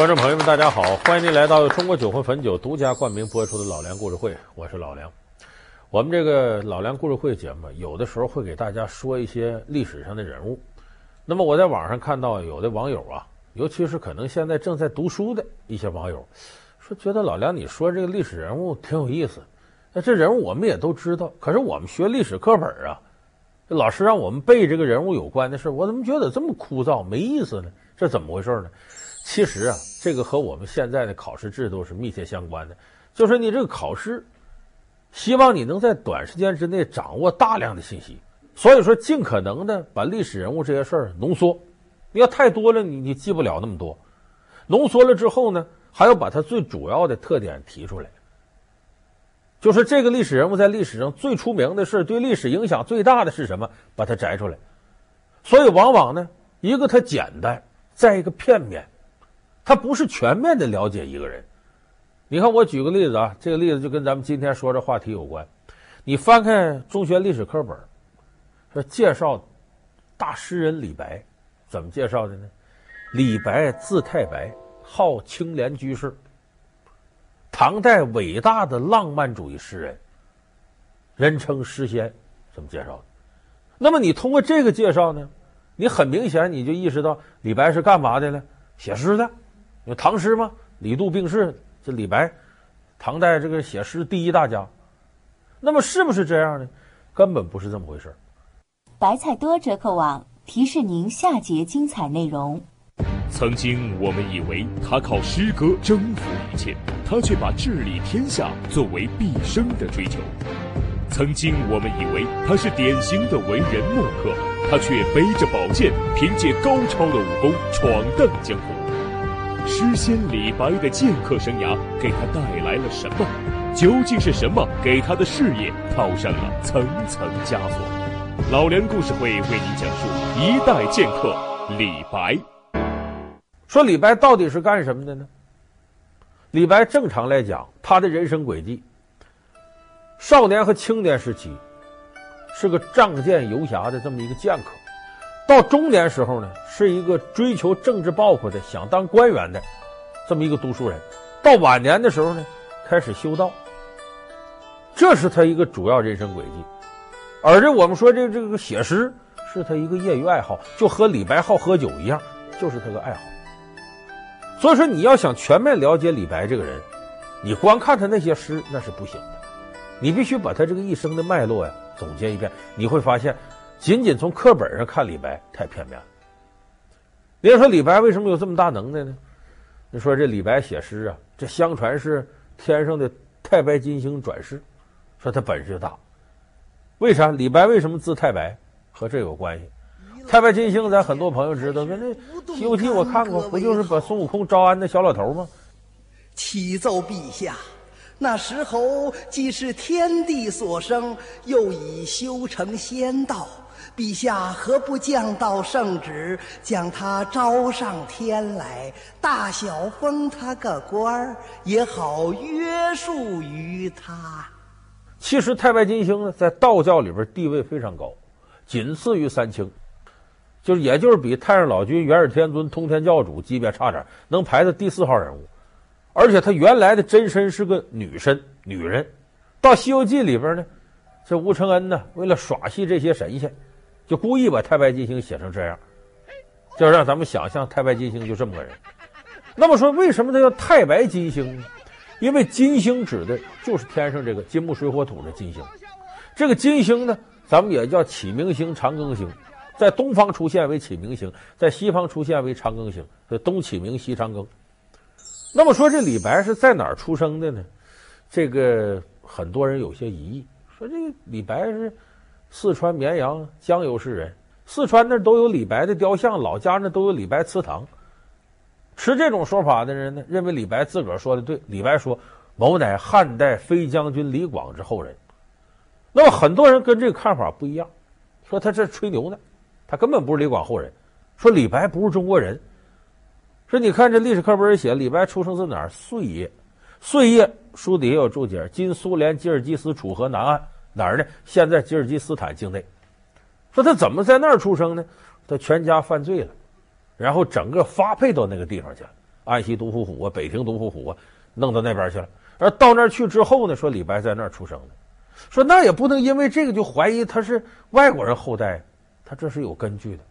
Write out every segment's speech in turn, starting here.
观众朋友们，大家好！欢迎您来到中国酒魂汾酒独家冠名播出的《老梁故事会》，我是老梁。我们这个《老梁故事会》节目，有的时候会给大家说一些历史上的人物。那么我在网上看到有的网友啊，尤其是可能现在正在读书的一些网友，说觉得老梁你说这个历史人物挺有意思。那这人物我们也都知道，可是我们学历史课本啊，老师让我们背这个人物有关的事，我怎么觉得这么枯燥没意思呢？这怎么回事呢？其实啊，这个和我们现在的考试制度是密切相关的。就是你这个考试，希望你能在短时间之内掌握大量的信息，所以说尽可能的把历史人物这些事儿浓缩。你要太多了，你你记不了那么多。浓缩了之后呢，还要把它最主要的特点提出来。就是这个历史人物在历史上最出名的事，对历史影响最大的是什么？把它摘出来。所以往往呢，一个它简单，再一个片面。他不是全面的了解一个人。你看，我举个例子啊，这个例子就跟咱们今天说这话题有关。你翻开中学历史课本，说介绍大诗人李白，怎么介绍的呢？李白字太白，号青莲居士，唐代伟大的浪漫主义诗人，人称诗仙，怎么介绍的？那么你通过这个介绍呢，你很明显你就意识到李白是干嘛的呢？写诗的。有唐诗吗？李杜病逝，这李白，唐代这个写诗第一大家。那么是不是这样呢？根本不是这么回事。白菜多折扣网提示您下节精彩内容。曾经我们以为他靠诗歌征服一切，他却把治理天下作为毕生的追求。曾经我们以为他是典型的文人墨客，他却背着宝剑，凭借高超的武功闯荡江湖。诗仙李白的剑客生涯给他带来了什么？究竟是什么给他的事业套上了层层枷锁？老梁故事会为您讲述一代剑客李白。说李白到底是干什么的呢？李白正常来讲，他的人生轨迹，少年和青年时期是个仗剑游侠的这么一个剑客。到中年时候呢，是一个追求政治抱负的、想当官员的这么一个读书人；到晚年的时候呢，开始修道。这是他一个主要人生轨迹。而这我们说这这个写诗是他一个业余爱好，就和李白好喝酒一样，就是他个爱好。所以说，你要想全面了解李白这个人，你光看他那些诗那是不行的，你必须把他这个一生的脉络呀总结一遍，你会发现。仅仅从课本上看李白太片面了。你要说李白为什么有这么大能耐呢？你说这李白写诗啊，这相传是天上的太白金星转世，说他本事就大。为啥？李白为什么字太白？和这有关系。太白金星，咱很多朋友知道，说那《西游记》我看过，不就是把孙悟空招安的小老头吗？启奏陛下。那石猴既是天地所生，又已修成仙道，陛下何不降道圣旨，将他招上天来，大小封他个官儿，也好约束于他。其实太白金星呢，在道教里边地位非常高，仅次于三清，就是也就是比太上老君、元始天尊、通天教主级别差点，能排在第四号人物。而且他原来的真身是个女身，女人。到《西游记》里边呢，这吴承恩呢，为了耍戏这些神仙，就故意把太白金星写成这样，就让咱们想象太白金星就这么个人。那么说，为什么他叫太白金星呢？因为金星指的就是天上这个金木水火土的金星。这个金星呢，咱们也叫启明星、长庚星，在东方出现为启明星，在西方出现为长庚星，所以东启明，西长庚。那么说这李白是在哪儿出生的呢？这个很多人有些疑义，说这个李白是四川绵阳江油市人，四川那都有李白的雕像，老家那都有李白祠堂。持这种说法的人呢，认为李白自个儿说的对。李白说：“某乃汉代飞将军李广之后人。”那么很多人跟这个看法不一样，说他这吹牛呢，他根本不是李广后人，说李白不是中国人。说你看这历史课本写李白出生自哪儿？碎叶，碎叶书底下有注解：今苏联吉尔吉斯楚河南岸哪儿呢？现在吉尔吉斯坦境内。说他怎么在那儿出生呢？他全家犯罪了，然后整个发配到那个地方去了安西独虎虎啊，北庭独虎虎啊，弄到那边去了。而到那儿去之后呢，说李白在那儿出生的，说那也不能因为这个就怀疑他是外国人后代，他这是有根据的。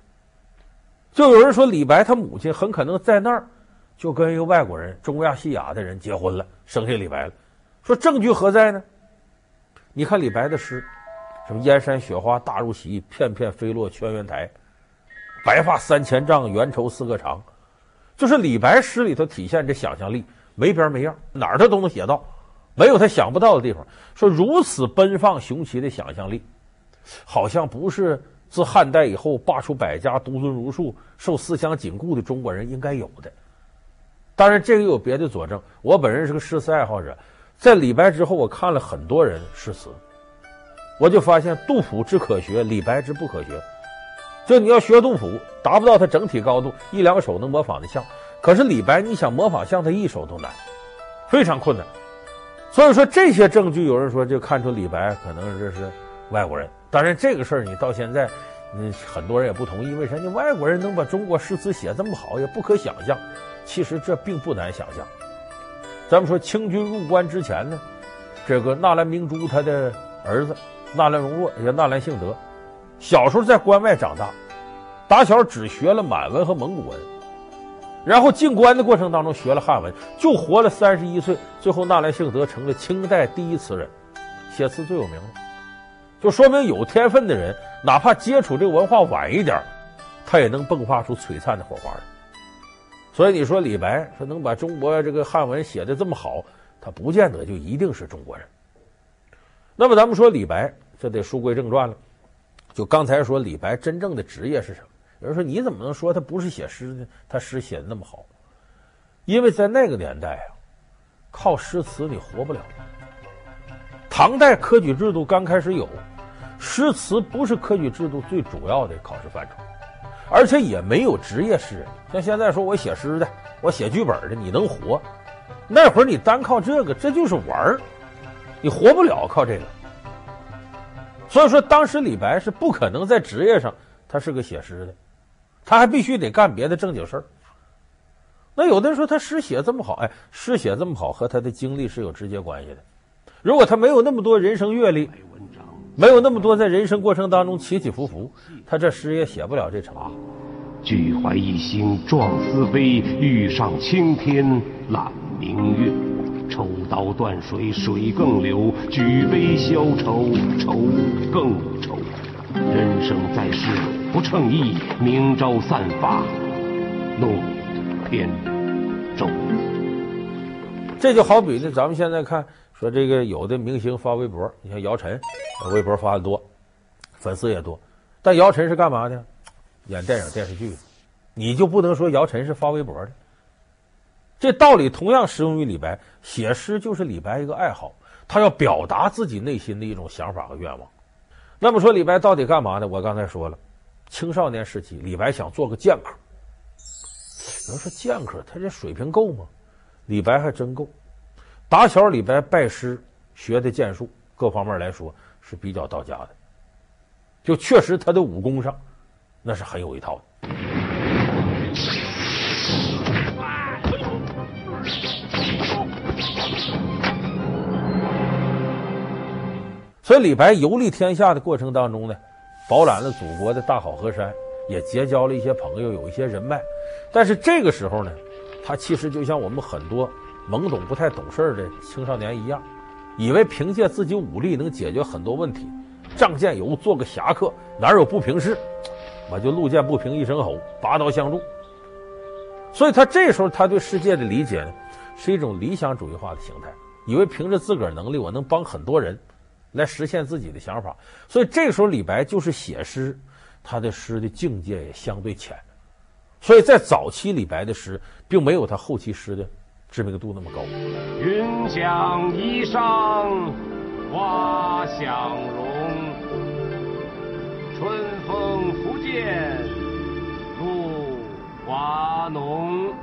就有人说李白他母亲很可能在那儿就跟一个外国人中亚细亚的人结婚了，生下李白了。说证据何在呢？你看李白的诗，什么燕山雪花大如席，片片飞落轩辕台，白发三千丈，缘愁似个长。就是李白诗里头体现这想象力没边没样，哪儿他都能写到，没有他想不到的地方。说如此奔放雄奇的想象力，好像不是自汉代以后罢黜百家，独尊儒术，受思想禁锢的中国人应该有的。当然，这个有别的佐证。我本人是个诗词爱好者。在李白之后，我看了很多人诗词，我就发现杜甫之可学，李白之不可学。就你要学杜甫，达不到他整体高度，一两首能模仿的像。可是李白，你想模仿像他一首都难，非常困难。所以说这些证据，有人说就看出李白可能这是外国人。当然这个事儿你到现在，嗯，很多人也不同意。为啥？你外国人能把中国诗词写这么好，也不可想象。其实这并不难想象。咱们说清军入关之前呢，这个纳兰明珠他的儿子纳兰容若也叫纳兰性德，小时候在关外长大，打小只学了满文和蒙古文，然后进关的过程当中学了汉文，就活了三十一岁，最后纳兰性德成了清代第一词人，写词最有名了，就说明有天分的人，哪怕接触这个文化晚一点，他也能迸发出璀璨的火花。所以你说李白说能把中国这个汉文写得这么好，他不见得就一定是中国人。那么咱们说李白，这得书归正传了。就刚才说李白真正的职业是什么？有人说你怎么能说他不是写诗呢？他诗写得那么好，因为在那个年代啊，靠诗词你活不了。唐代科举制度刚开始有，诗词不是科举制度最主要的考试范畴。而且也没有职业诗人，像现在说我写诗的，我写剧本的，你能活？那会儿你单靠这个，这就是玩儿，你活不了靠这个。所以说，当时李白是不可能在职业上他是个写诗的，他还必须得干别的正经事儿。那有的人说他诗写这么好，哎，诗写这么好和他的经历是有直接关系的。如果他没有那么多人生阅历。没有那么多在人生过程当中起起伏伏，他这诗也写不了这茬。举怀一心壮思飞，欲上青天揽明月。抽刀断水水更流，举杯消愁愁更愁。人生在世不称意，明朝散发弄扁舟。这就好比呢，咱们现在看。说这个有的明星发微博，你像姚晨，微博发的多，粉丝也多。但姚晨是干嘛的？演电影电视剧的，你就不能说姚晨是发微博的。这道理同样适用于李白，写诗就是李白一个爱好，他要表达自己内心的一种想法和愿望。那么说李白到底干嘛呢？我刚才说了，青少年时期李白想做个剑客。有人说剑客他这水平够吗？李白还真够。打小李白拜师学的剑术，各方面来说是比较到家的，就确实他的武功上那是很有一套的。所以李白游历天下的过程当中呢，饱览了祖国的大好河山，也结交了一些朋友，有一些人脉。但是这个时候呢，他其实就像我们很多。懵懂不太懂事的青少年一样，以为凭借自己武力能解决很多问题，仗剑游做个侠客，哪有不平事？我就路见不平一声吼，拔刀相助。所以他这时候他对世界的理解呢，是一种理想主义化的形态，以为凭着自个儿能力，我能帮很多人来实现自己的想法。所以这时候李白就是写诗，他的诗的境界也相对浅。所以在早期李白的诗，并没有他后期诗的。知名度那么高。云想衣裳花想容，春风拂槛露华浓。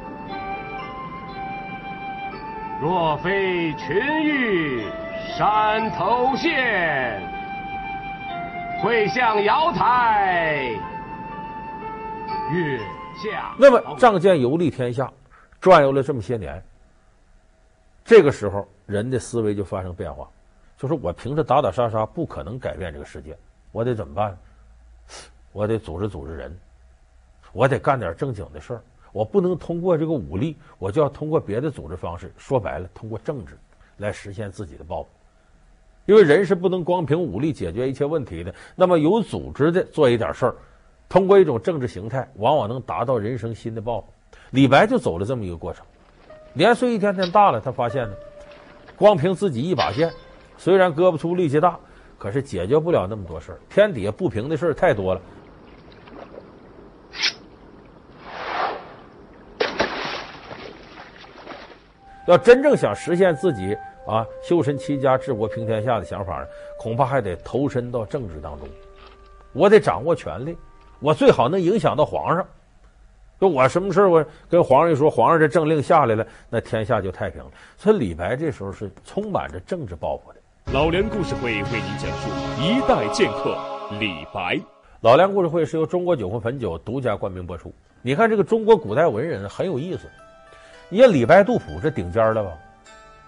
若非群玉山头现，会向瑶台月下。那么仗剑游历天下。转悠了这么些年，这个时候人的思维就发生变化，就是我凭着打打杀杀不可能改变这个世界，我得怎么办？我得组织组织人，我得干点正经的事儿，我不能通过这个武力，我就要通过别的组织方式，说白了，通过政治来实现自己的抱负。因为人是不能光凭武力解决一切问题的，那么有组织的做一点事儿，通过一种政治形态，往往能达到人生新的抱负。李白就走了这么一个过程，年岁一天天大了，他发现呢，光凭自己一把剑，虽然胳膊粗力气大，可是解决不了那么多事儿，天底下不平的事儿太多了。要真正想实现自己。啊，修身齐家治国平天下的想法呢，恐怕还得投身到政治当中。我得掌握权力，我最好能影响到皇上。就我什么事我跟皇上一说，皇上这政令下来了，那天下就太平了。所以李白这时候是充满着政治抱负的。老梁故事会为您讲述一代剑客李白。老梁故事会是由中国酒魂汾酒独家冠名播出。你看这个中国古代文人很有意思，你看李白、杜甫这顶尖了吧？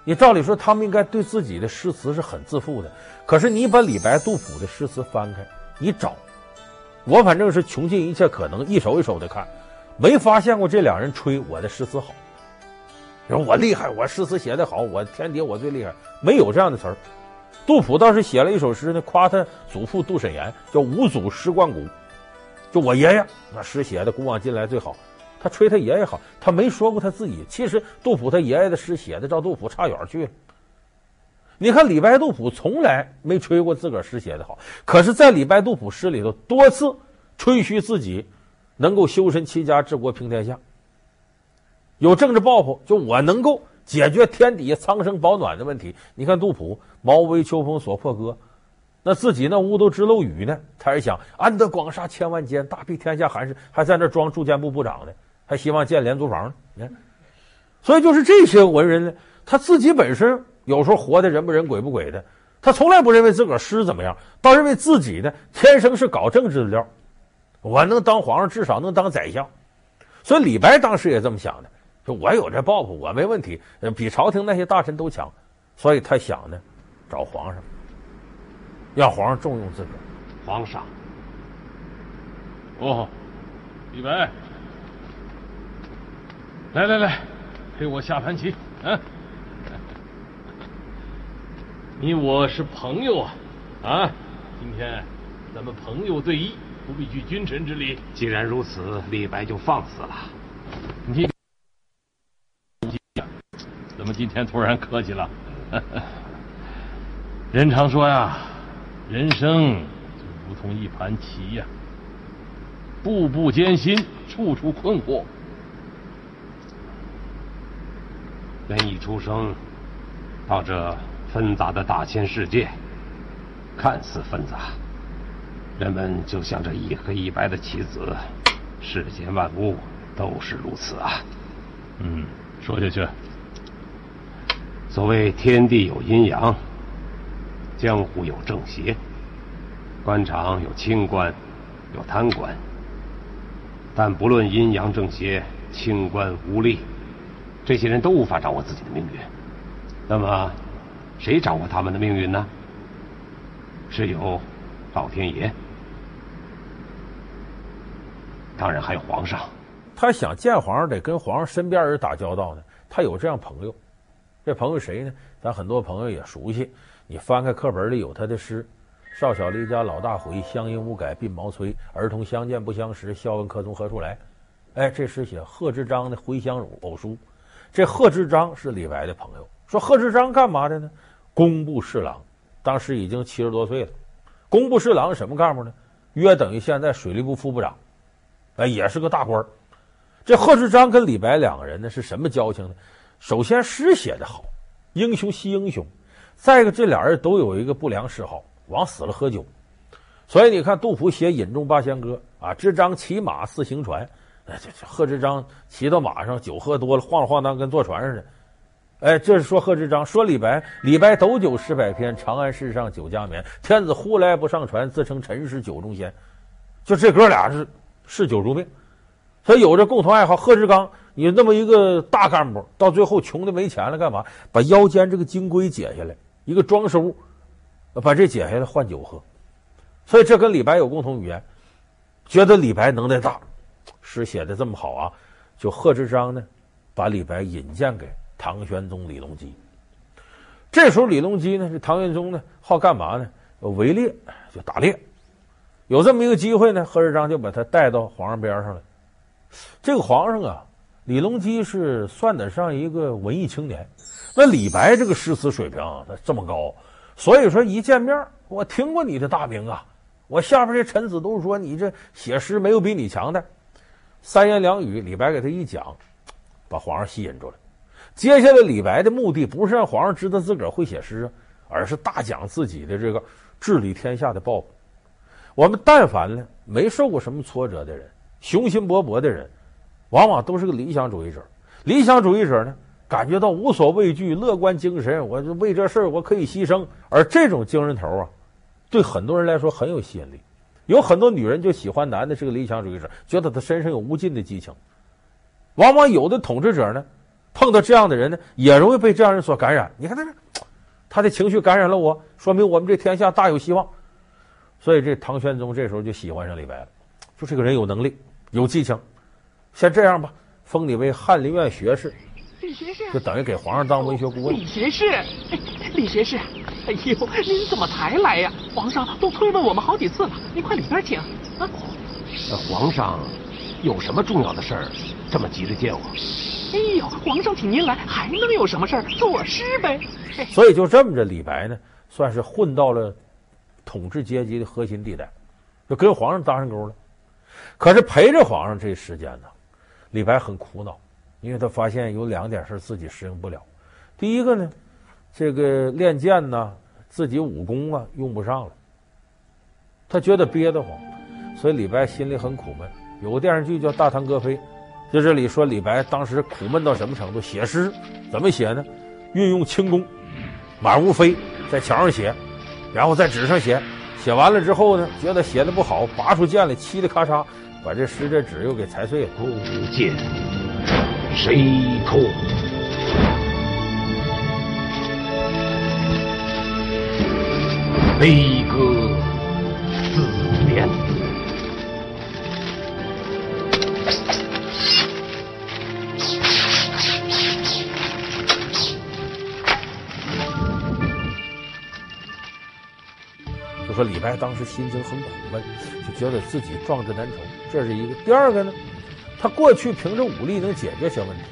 你照理说，他们应该对自己的诗词是很自负的。可是你把李白、杜甫的诗词翻开，你找，我反正是穷尽一切可能，一首一首的看，没发现过这两人吹我的诗词好。说我厉害，我诗词写得好，我天底我最厉害，没有这样的词儿。杜甫倒是写了一首诗呢，夸他祖父杜审言，叫五祖诗冠古，就我爷爷那诗写的古往今来最好。他吹他爷爷好，他没说过他自己。其实杜甫他爷爷的诗写的，照杜甫差远去了。你看李白、杜甫从来没吹过自个儿诗写的好，可是，在李白、杜甫诗里头多次吹嘘自己能够修身齐家治国平天下，有政治抱负，就我能够解决天底下苍生保暖的问题。你看杜甫“茅屋秋风所破歌”，那自己那屋都直漏雨呢，他还想安得广厦千万间，大庇天下寒士，还在那装住建部部长呢。还希望建廉租房呢，你看，所以就是这些文人呢，他自己本身有时候活的人不人鬼不鬼的，他从来不认为自个儿诗怎么样，倒认为自己呢天生是搞政治的料，我能当皇上，至少能当宰相。所以李白当时也这么想的，说我有这抱负，我没问题，比朝廷那些大臣都强，所以他想呢，找皇上，让皇上重用自个儿。皇上，哦，李白。来来来，陪我下盘棋啊！你我是朋友啊，啊！今天咱们朋友对弈，不必拘君臣之礼。既然如此，李白就放肆了。你怎么今天突然客气了？人常说呀，人生就如同一盘棋呀，步步艰辛，处处困惑。人一出生到这纷杂的大千世界，看似纷杂，人们就像这一黑一白的棋子，世间万物都是如此啊。嗯，说下去。所谓天地有阴阳，江湖有正邪，官场有清官，有贪官，但不论阴阳正邪，清官污吏。这些人都无法掌握自己的命运，那么，谁掌握他们的命运呢？是有老天爷，当然还有皇上。他想见皇上，得跟皇上身边人打交道呢。他有这样朋友，这朋友谁呢？咱很多朋友也熟悉。你翻开课本里有他的诗：“少小离家老大回，乡音无改鬓毛衰。儿童相见不相识，笑问客从何处来。”哎，这诗写贺知章的《回乡偶书》。这贺知章是李白的朋友。说贺知章干嘛的呢？工部侍郎，当时已经七十多岁了。工部侍郎什么干部呢？约等于现在水利部副部长，哎，也是个大官。这贺知章跟李白两个人呢是什么交情呢？首先诗写得好，英雄惜英雄。再一个，这俩人都有一个不良嗜好，往死了喝酒。所以你看，杜甫写《饮中八仙歌》啊，知章骑马似行船。这这贺知章骑到马上，酒喝多了，晃晃荡跟坐船似的。哎，这是说贺知章，说李白，李白斗酒诗百篇，长安市上酒家眠。天子呼来不上船，自称臣是酒中仙。就这哥俩是嗜酒如命，他有着共同爱好。贺知章，你那么一个大干部，到最后穷的没钱了，干嘛？把腰间这个金龟解下来，一个装饰物，把这解下来换酒喝。所以这跟李白有共同语言，觉得李白能耐大，诗写的这么好啊，就贺知章呢，把李白引荐给唐玄宗李隆基。这时候李隆基呢，这唐玄宗呢，好干嘛呢？围猎，就打猎。有这么一个机会呢，贺知章就把他带到皇上边上了。这个皇上啊，李隆基是算得上一个文艺青年。那李白这个诗词水平啊，他这么高，所以说一见面，我听过你的大名啊。我下边这臣子都说你这写诗没有比你强的。三言两语，李白给他一讲，把皇上吸引住了。接下来，李白的目的不是让皇上知道自个儿会写诗，而是大讲自己的这个治理天下的抱负。我们但凡呢没受过什么挫折的人，雄心勃勃的人，往往都是个理想主义者。理想主义者呢，感觉到无所畏惧、乐观精神，我就为这事儿我可以牺牲。而这种精神头啊，对很多人来说很有吸引力。有很多女人就喜欢男的是个理想主义者，觉得他身上有无尽的激情。往往有的统治者呢，碰到这样的人呢，也容易被这样人所感染。你看他这，他的情绪感染了我，说明我们这天下大有希望。所以这唐玄宗这时候就喜欢上李白了，说这个人有能力、有技巧。先这样吧，封你为翰林院学士，李学士就等于给皇上当文学顾问。李学士，李学士，哎呦，您怎么才来呀？皇上都催问我们好几次了，您快里边请。啊，皇上有什么重要的事儿，这么急着见我？哎呦，皇上请您来，还能有什么事儿？作诗呗。所以就这么着，李白呢，算是混到了。统治阶级的核心地带，就跟皇上搭上钩了。可是陪着皇上这时间呢，李白很苦恼，因为他发现有两点事自己适应不了。第一个呢，这个练剑呢，自己武功啊用不上了，他觉得憋得慌，所以李白心里很苦闷。有个电视剧叫《大唐歌飞》，就这里说李白当时苦闷到什么程度？写诗怎么写呢？运用轻功，满屋飞，在墙上写。然后在纸上写，写完了之后呢，觉得写的不好，拔出剑来，嘁哩咔嚓，把这诗这纸又给裁碎了。孤剑谁痛？悲歌说李白当时心情很苦闷，就觉得自己壮志难酬，这是一个。第二个呢，他过去凭着武力能解决些问题，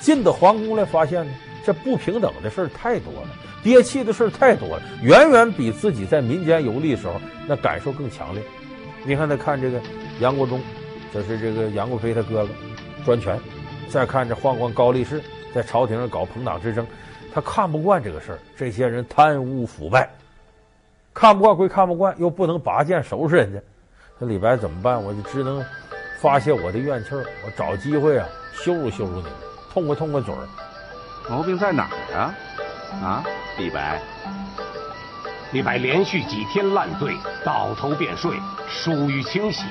进到皇宫来发现呢，这不平等的事儿太多了，憋气的事儿太多了，远远比自己在民间游历的时候那感受更强烈。你看他看这个杨国忠，就是这个杨贵妃他哥哥专权；再看这宦官高力士在朝廷上搞朋党之争，他看不惯这个事儿，这些人贪污腐败。看不惯归看不惯，又不能拔剑收拾人家，那李白怎么办？我就只能发泄我的怨气儿，我找机会啊羞辱羞辱你，痛快痛快嘴儿。毛病在哪儿啊？啊，李白，李白连续几天烂醉，倒头便睡，疏于清洗，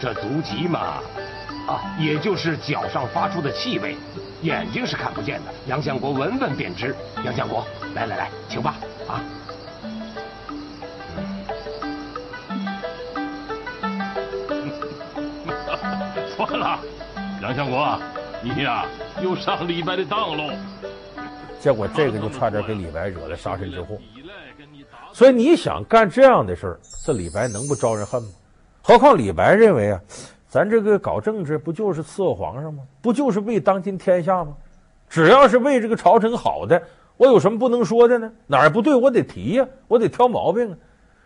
这足疾嘛，啊，也就是脚上发出的气味，眼睛是看不见的。杨相国闻闻便知。杨相国，来来来，请吧，啊。完了，杨相国，你呀又上李白的当喽。结果这个就差点给李白惹来杀身之祸。所以你想干这样的事儿，这李白能不招人恨吗？何况李白认为啊，咱这个搞政治不就是伺候皇上吗？不就是为当今天下吗？只要是为这个朝臣好的，我有什么不能说的呢？哪儿不对我得提呀，我得挑毛病啊。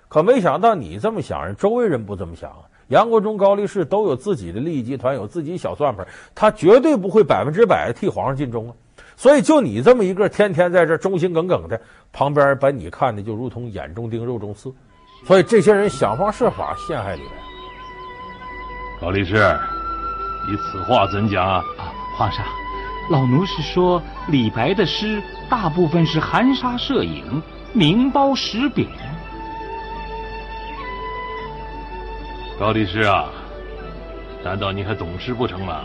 可没想到你这么想，人周围人不这么想。杨国忠、高力士都有自己的利益集团，有自己小算盘，他绝对不会百分之百替皇上尽忠啊。所以，就你这么一个天天在这忠心耿耿的，旁边把你看的就如同眼中钉、肉中刺。所以，这些人想方设法陷害李白。高力士，你此话怎讲啊？啊，皇上，老奴是说李白的诗大部分是含沙射影、明褒实贬。高力士啊，难道你还懂诗不成吗？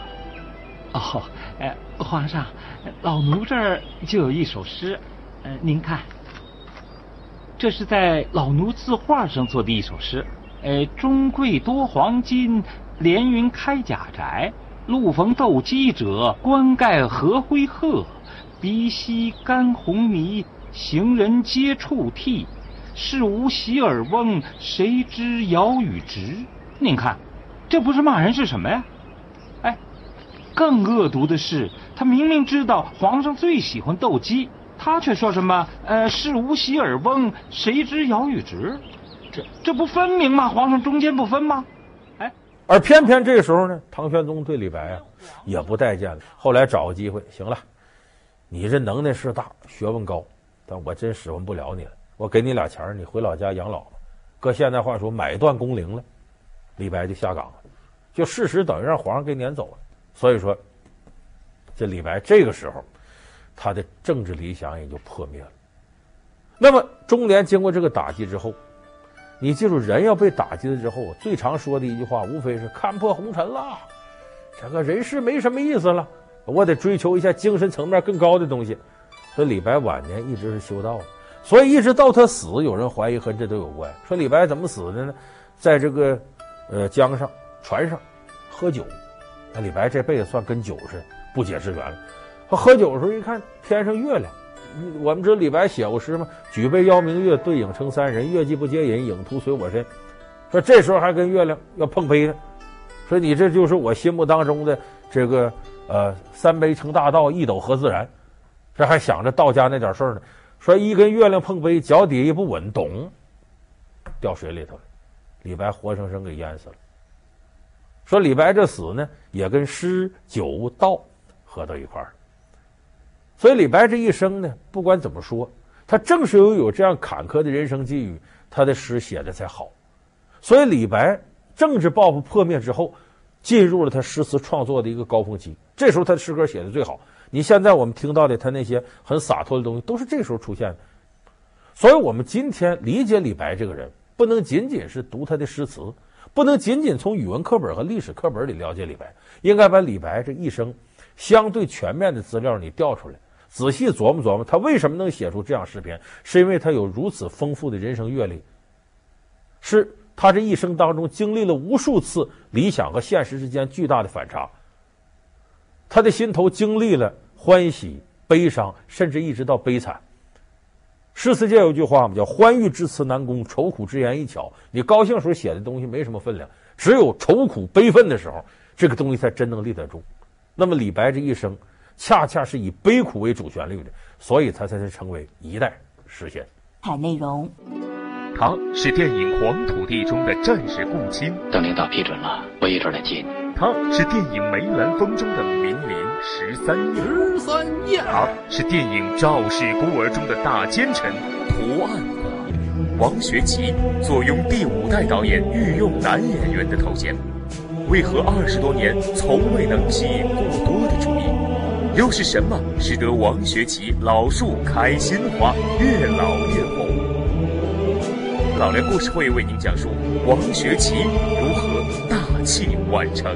哦，哎，皇上，老奴这儿就有一首诗，呃，您看，这是在老奴字画上做的一首诗。呃，中贵多黄金，连云开甲宅。路逢斗鸡者，冠盖何灰鹤。鼻息干红泥，行人皆触涕。事无洗耳翁，谁知尧与直？您看，这不是骂人是什么呀？哎，更恶毒的是，他明明知道皇上最喜欢斗鸡，他却说什么呃，事无洗耳翁，谁知尧与直？这这不分明吗？皇上中间不分吗？哎，而偏偏这时候呢，唐玄宗对李白啊也不待见了。后来找个机会，行了，你这能耐是大，学问高，但我真使唤不了你了。我给你俩钱，你回老家养老吧。搁现在话说，买断工龄了，李白就下岗了，就事实等于让皇上给撵走了。所以说，这李白这个时候，他的政治理想也就破灭了。那么中联经过这个打击之后。你记住，人要被打击了之后，最常说的一句话，无非是看破红尘了，这个人世没什么意思了，我得追求一下精神层面更高的东西。所以李白晚年一直是修道的，所以一直到他死，有人怀疑和这都有关。说李白怎么死的呢？在这个呃江上船上喝酒，那李白这辈子算跟酒是不解之缘了。他喝酒的时候一看天上月亮。我们知道李白写过诗吗？举杯邀明月，对影成三人。月既不解饮，影徒随我身。说这时候还跟月亮要碰杯呢。说你这就是我心目当中的这个呃三杯成大道，一斗合自然。这还想着道家那点事儿呢。说一跟月亮碰杯，脚底一不稳，咚，掉水里头了。李白活生生给淹死了。说李白这死呢，也跟诗酒道合到一块儿。所以李白这一生呢，不管怎么说，他正是由于有这样坎坷的人生际遇，他的诗写的才好。所以李白政治抱负破灭之后，进入了他诗词创作的一个高峰期。这时候他的诗歌写的最好。你现在我们听到的他那些很洒脱的东西，都是这时候出现的。所以我们今天理解李白这个人，不能仅仅是读他的诗词，不能仅仅从语文课本和历史课本里了解李白，应该把李白这一生相对全面的资料你调出来。仔细琢磨琢磨，他为什么能写出这样诗篇？是因为他有如此丰富的人生阅历，是他这一生当中经历了无数次理想和现实之间巨大的反差。他的心头经历了欢喜、悲伤，甚至一直到悲惨。诗词界有句话嘛，叫“欢愉之词难攻，愁苦之言易巧”。你高兴时候写的东西没什么分量，只有愁苦悲愤的时候，这个东西才真能立得住。那么李白这一生。恰恰是以悲苦为主旋律的，所以他才能成为一代诗仙。彩内容，他是电影《黄土地》中的战士共青。等领导批准了，我一准来接你。他是电影《梅兰芳》中的名伶十三夜。十三夜。他是电影《赵氏孤儿》中的大奸臣屠岸和。王学圻坐拥第五代导演御用男演员的头衔，为何二十多年从未能吸引过多的注意？又是什么使得王学圻老树开新花，越老越红？老梁故事会为您讲述王学圻如何大器晚成。